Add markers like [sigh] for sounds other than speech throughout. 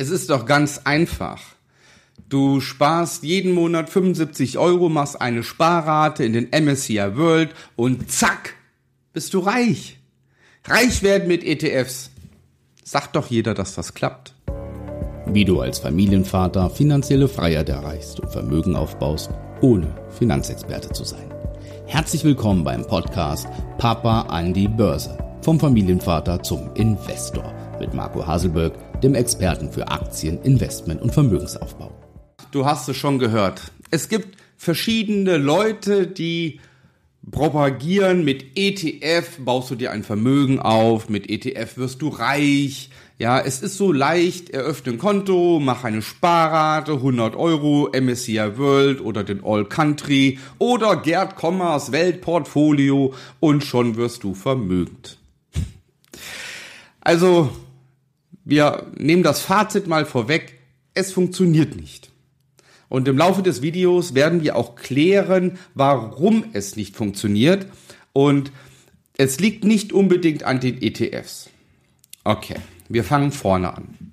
es ist doch ganz einfach. Du sparst jeden Monat 75 Euro, machst eine Sparrate in den MSCI World und zack, bist du reich. Reich werden mit ETFs. Sagt doch jeder, dass das klappt. Wie du als Familienvater finanzielle Freiheit erreichst und Vermögen aufbaust, ohne Finanzexperte zu sein. Herzlich willkommen beim Podcast Papa an die Börse. Vom Familienvater zum Investor mit Marco Haselberg, dem Experten für Aktien, Investment und Vermögensaufbau. Du hast es schon gehört. Es gibt verschiedene Leute, die propagieren, mit ETF baust du dir ein Vermögen auf, mit ETF wirst du reich. Ja, es ist so leicht, eröffne ein Konto, mach eine Sparrate, 100 Euro, MSCI World oder den All Country oder Gerd Kommers Weltportfolio und schon wirst du vermögend. Also, wir nehmen das Fazit mal vorweg, es funktioniert nicht. Und im Laufe des Videos werden wir auch klären, warum es nicht funktioniert. Und es liegt nicht unbedingt an den ETFs. Okay, wir fangen vorne an.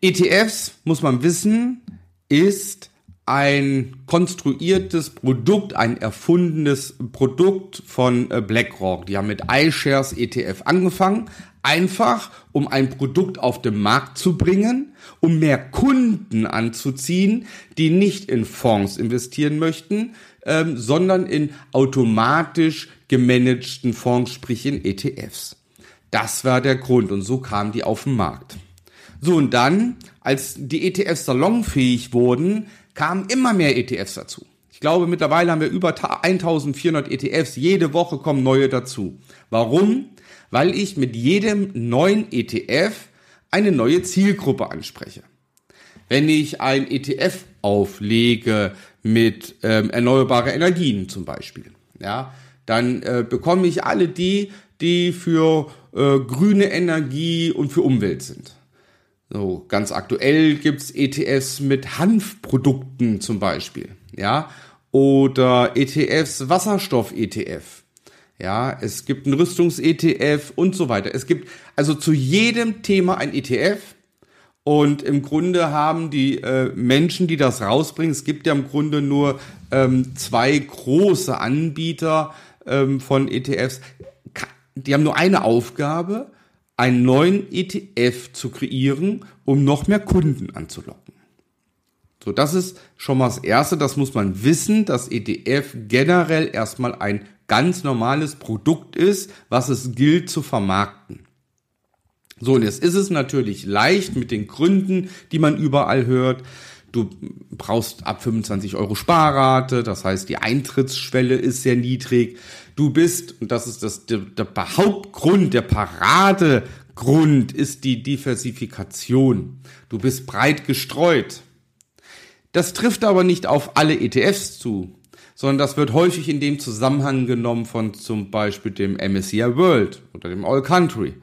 ETFs, muss man wissen, ist ein konstruiertes Produkt, ein erfundenes Produkt von äh, BlackRock. Die haben mit iShares ETF angefangen, einfach um ein Produkt auf den Markt zu bringen, um mehr Kunden anzuziehen, die nicht in Fonds investieren möchten, ähm, sondern in automatisch gemanagten Fonds, sprich in ETFs. Das war der Grund und so kamen die auf den Markt. So und dann, als die ETFs salonfähig wurden, kamen immer mehr ETFs dazu. Ich glaube, mittlerweile haben wir über 1400 ETFs. Jede Woche kommen neue dazu. Warum? Weil ich mit jedem neuen ETF eine neue Zielgruppe anspreche. Wenn ich ein ETF auflege mit ähm, erneuerbare Energien zum Beispiel, ja, dann äh, bekomme ich alle die, die für äh, grüne Energie und für Umwelt sind. So, ganz aktuell gibt's ETFs mit Hanfprodukten zum Beispiel, ja, oder ETFs Wasserstoff-ETF. Ja, es gibt einen Rüstungs-ETF und so weiter. Es gibt also zu jedem Thema ein ETF. Und im Grunde haben die äh, Menschen, die das rausbringen, es gibt ja im Grunde nur ähm, zwei große Anbieter ähm, von ETFs, die haben nur eine Aufgabe, einen neuen ETF zu kreieren, um noch mehr Kunden anzulocken. So, das ist schon mal das Erste, das muss man wissen, dass ETF generell erstmal ein ganz normales Produkt ist, was es gilt zu vermarkten. So, und jetzt ist es natürlich leicht mit den Gründen, die man überall hört. Du brauchst ab 25 Euro Sparrate, das heißt, die Eintrittsschwelle ist sehr niedrig. Du bist, und das ist das, der, der Hauptgrund, der Paradegrund ist die Diversifikation. Du bist breit gestreut. Das trifft aber nicht auf alle ETFs zu, sondern das wird häufig in dem Zusammenhang genommen von zum Beispiel dem MSCI World oder dem All Country.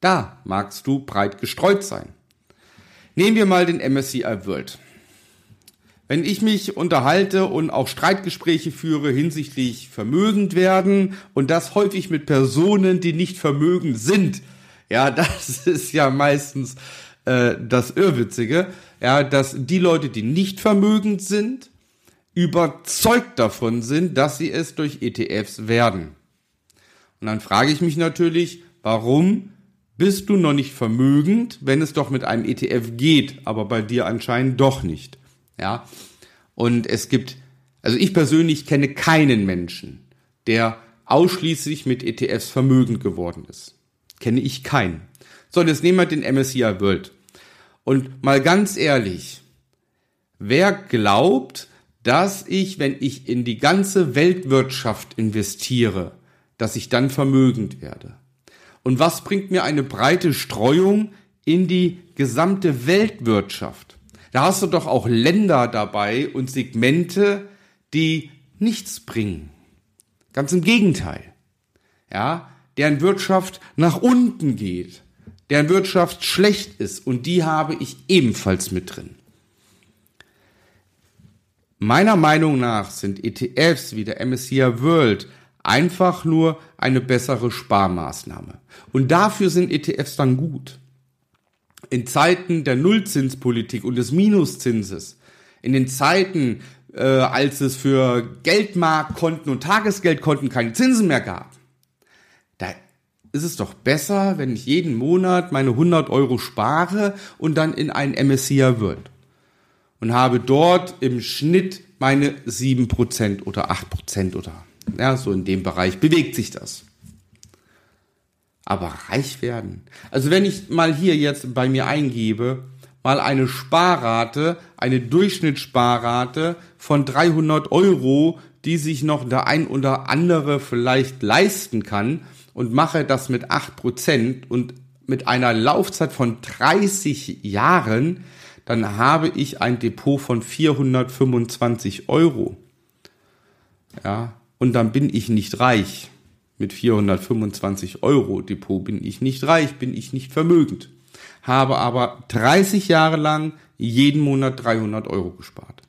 Da magst du breit gestreut sein. Nehmen wir mal den MSCI World. Wenn ich mich unterhalte und auch Streitgespräche führe hinsichtlich vermögend werden und das häufig mit Personen, die nicht vermögend sind, ja, [laughs] das ist ja meistens äh, das Irrwitzige, ja, dass die Leute, die nicht vermögend sind, überzeugt davon sind, dass sie es durch ETFs werden. Und dann frage ich mich natürlich, warum bist du noch nicht vermögend, wenn es doch mit einem ETF geht, aber bei dir anscheinend doch nicht. Ja. Und es gibt, also ich persönlich kenne keinen Menschen, der ausschließlich mit ETFs vermögend geworden ist. Kenne ich keinen. So, jetzt nehmen wir den MSCI World. Und mal ganz ehrlich, wer glaubt, dass ich, wenn ich in die ganze Weltwirtschaft investiere, dass ich dann vermögend werde? Und was bringt mir eine breite Streuung in die gesamte Weltwirtschaft? Da hast du doch auch Länder dabei und Segmente, die nichts bringen. Ganz im Gegenteil. Ja, deren Wirtschaft nach unten geht, deren Wirtschaft schlecht ist und die habe ich ebenfalls mit drin. Meiner Meinung nach sind ETFs wie der MSCI World einfach nur eine bessere Sparmaßnahme. Und dafür sind ETFs dann gut. in Zeiten der Nullzinspolitik und des Minuszinses, in den Zeiten, äh, als es für Geldmarktkonten und Tagesgeldkonten keine Zinsen mehr gab, da ist es doch besser, wenn ich jeden Monat meine 100 Euro spare und dann in ein MSCI wird und habe dort im Schnitt meine 7% oder 8% oder ja, so in dem Bereich bewegt sich das. Aber reich werden. Also wenn ich mal hier jetzt bei mir eingebe, mal eine Sparrate, eine Durchschnittssparrate von 300 Euro, die sich noch der ein oder andere vielleicht leisten kann und mache das mit 8% und mit einer Laufzeit von 30 Jahren, dann habe ich ein Depot von 425 Euro. Ja, und dann bin ich nicht reich. Mit 425 Euro Depot bin ich nicht reich, bin ich nicht vermögend. Habe aber 30 Jahre lang jeden Monat 300 Euro gespart.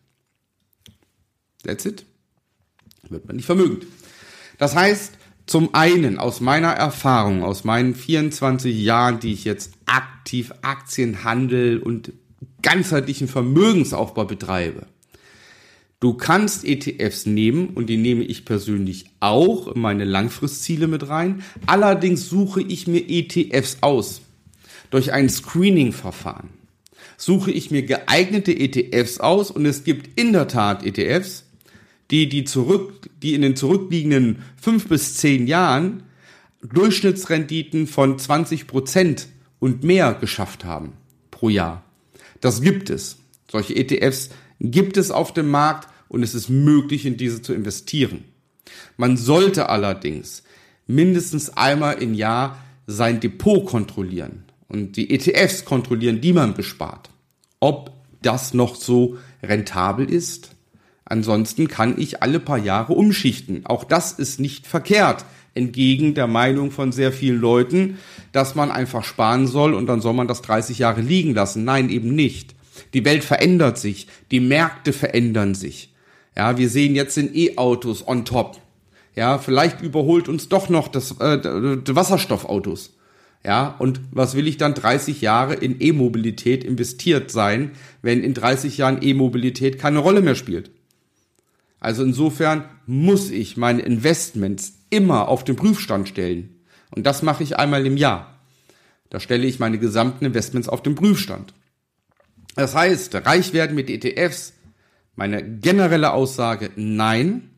That's it. Wird man nicht vermögend. Das heißt, zum einen aus meiner Erfahrung, aus meinen 24 Jahren, die ich jetzt aktiv Aktienhandel und ganzheitlichen Vermögensaufbau betreibe, Du kannst ETFs nehmen und die nehme ich persönlich auch in meine Langfristziele mit rein. Allerdings suche ich mir ETFs aus. Durch ein Screening-Verfahren suche ich mir geeignete ETFs aus und es gibt in der Tat ETFs, die, die, zurück, die in den zurückliegenden fünf bis zehn Jahren Durchschnittsrenditen von 20 Prozent und mehr geschafft haben pro Jahr. Das gibt es. Solche ETFs gibt es auf dem Markt und es ist möglich, in diese zu investieren. Man sollte allerdings mindestens einmal im Jahr sein Depot kontrollieren und die ETFs kontrollieren, die man bespart. Ob das noch so rentabel ist? Ansonsten kann ich alle paar Jahre umschichten. Auch das ist nicht verkehrt, entgegen der Meinung von sehr vielen Leuten, dass man einfach sparen soll und dann soll man das 30 Jahre liegen lassen. Nein, eben nicht. Die Welt verändert sich, die Märkte verändern sich. Ja, wir sehen jetzt den E-Autos on top. Ja, vielleicht überholt uns doch noch das äh, Wasserstoffautos. Ja, und was will ich dann 30 Jahre in E-Mobilität investiert sein, wenn in 30 Jahren E-Mobilität keine Rolle mehr spielt? Also insofern muss ich meine Investments immer auf den Prüfstand stellen. Und das mache ich einmal im Jahr. Da stelle ich meine gesamten Investments auf den Prüfstand. Das heißt, reich werden mit ETFs, meine generelle Aussage, nein.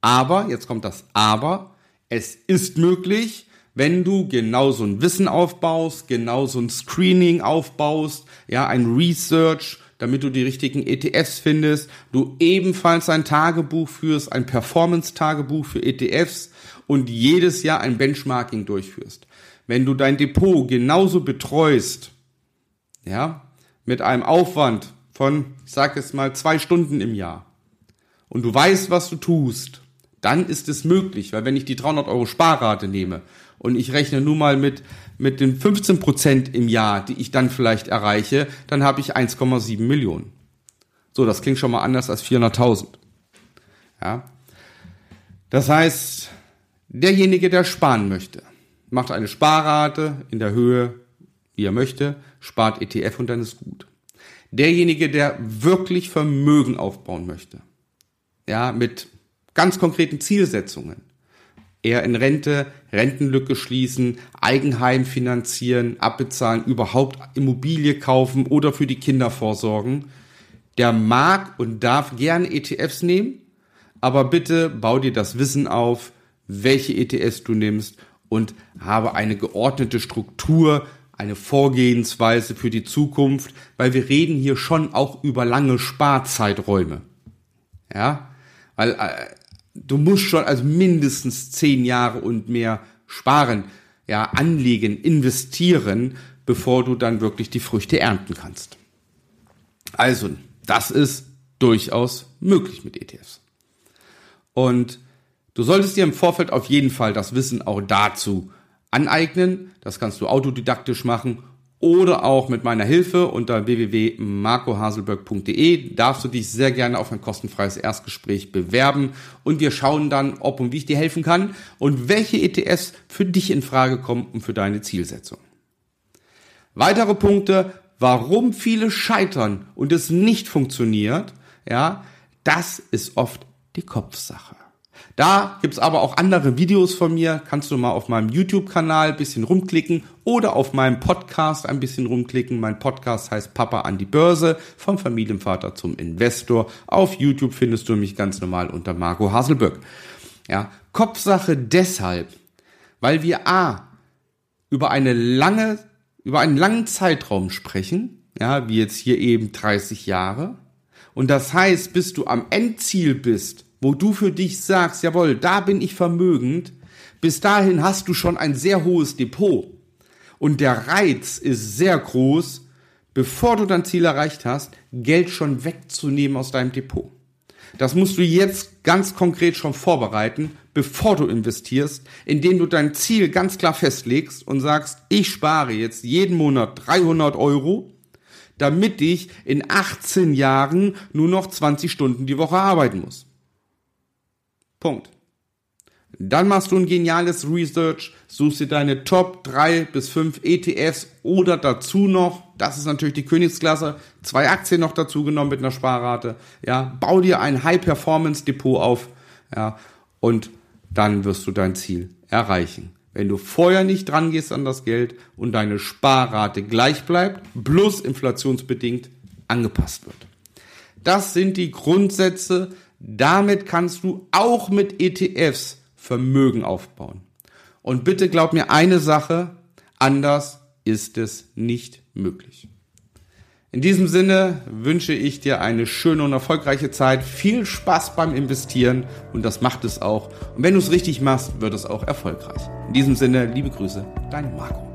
Aber, jetzt kommt das Aber, es ist möglich, wenn du genau so ein Wissen aufbaust, genau so ein Screening aufbaust, ja, ein Research, damit du die richtigen ETFs findest, du ebenfalls ein Tagebuch führst, ein Performance-Tagebuch für ETFs und jedes Jahr ein Benchmarking durchführst. Wenn du dein Depot genauso betreust, ja, mit einem Aufwand von, ich sag jetzt mal, zwei Stunden im Jahr und du weißt, was du tust, dann ist es möglich, weil wenn ich die 300 Euro Sparrate nehme und ich rechne nun mal mit, mit den 15 Prozent im Jahr, die ich dann vielleicht erreiche, dann habe ich 1,7 Millionen. So, das klingt schon mal anders als 400.000. Ja. Das heißt, derjenige, der sparen möchte, macht eine Sparrate in der Höhe, wie er möchte, spart ETF und dann ist gut. Derjenige, der wirklich Vermögen aufbauen möchte, ja, mit ganz konkreten Zielsetzungen, eher in Rente, Rentenlücke schließen, Eigenheim finanzieren, abbezahlen, überhaupt Immobilie kaufen oder für die Kinder vorsorgen, der mag und darf gerne ETFs nehmen, aber bitte bau dir das Wissen auf, welche ETFs du nimmst und habe eine geordnete Struktur, eine Vorgehensweise für die Zukunft, weil wir reden hier schon auch über lange Sparzeiträume. Ja, weil äh, du musst schon also mindestens zehn Jahre und mehr sparen, ja, anlegen, investieren, bevor du dann wirklich die Früchte ernten kannst. Also, das ist durchaus möglich mit ETFs. Und du solltest dir im Vorfeld auf jeden Fall das Wissen auch dazu aneignen. Das kannst du autodidaktisch machen oder auch mit meiner Hilfe unter www.marcohaselberg.de darfst du dich sehr gerne auf ein kostenfreies Erstgespräch bewerben und wir schauen dann, ob und wie ich dir helfen kann und welche ETFs für dich in Frage kommen und für deine Zielsetzung. Weitere Punkte, warum viele scheitern und es nicht funktioniert, ja, das ist oft die Kopfsache. Da gibt's aber auch andere Videos von mir, kannst du mal auf meinem YouTube-Kanal bisschen rumklicken oder auf meinem Podcast ein bisschen rumklicken. Mein Podcast heißt Papa an die Börse, vom Familienvater zum Investor. Auf YouTube findest du mich ganz normal unter Marco Haselböck. Ja, Kopfsache deshalb, weil wir A, über eine lange, über einen langen Zeitraum sprechen, ja, wie jetzt hier eben 30 Jahre. Und das heißt, bis du am Endziel bist, wo du für dich sagst, jawohl, da bin ich vermögend, bis dahin hast du schon ein sehr hohes Depot. Und der Reiz ist sehr groß, bevor du dein Ziel erreicht hast, Geld schon wegzunehmen aus deinem Depot. Das musst du jetzt ganz konkret schon vorbereiten, bevor du investierst, indem du dein Ziel ganz klar festlegst und sagst, ich spare jetzt jeden Monat 300 Euro, damit ich in 18 Jahren nur noch 20 Stunden die Woche arbeiten muss. Punkt. Dann machst du ein geniales Research, suchst dir deine Top 3 bis 5 ETFs oder dazu noch, das ist natürlich die Königsklasse, zwei Aktien noch dazu genommen mit einer Sparrate. Ja, bau dir ein High-Performance-Depot auf, ja, und dann wirst du dein Ziel erreichen. Wenn du vorher nicht dran gehst an das Geld und deine Sparrate gleich bleibt, plus inflationsbedingt angepasst wird. Das sind die Grundsätze, damit kannst du auch mit ETFs Vermögen aufbauen. Und bitte glaub mir eine Sache, anders ist es nicht möglich. In diesem Sinne wünsche ich dir eine schöne und erfolgreiche Zeit, viel Spaß beim Investieren und das macht es auch. Und wenn du es richtig machst, wird es auch erfolgreich. In diesem Sinne, liebe Grüße, dein Marco.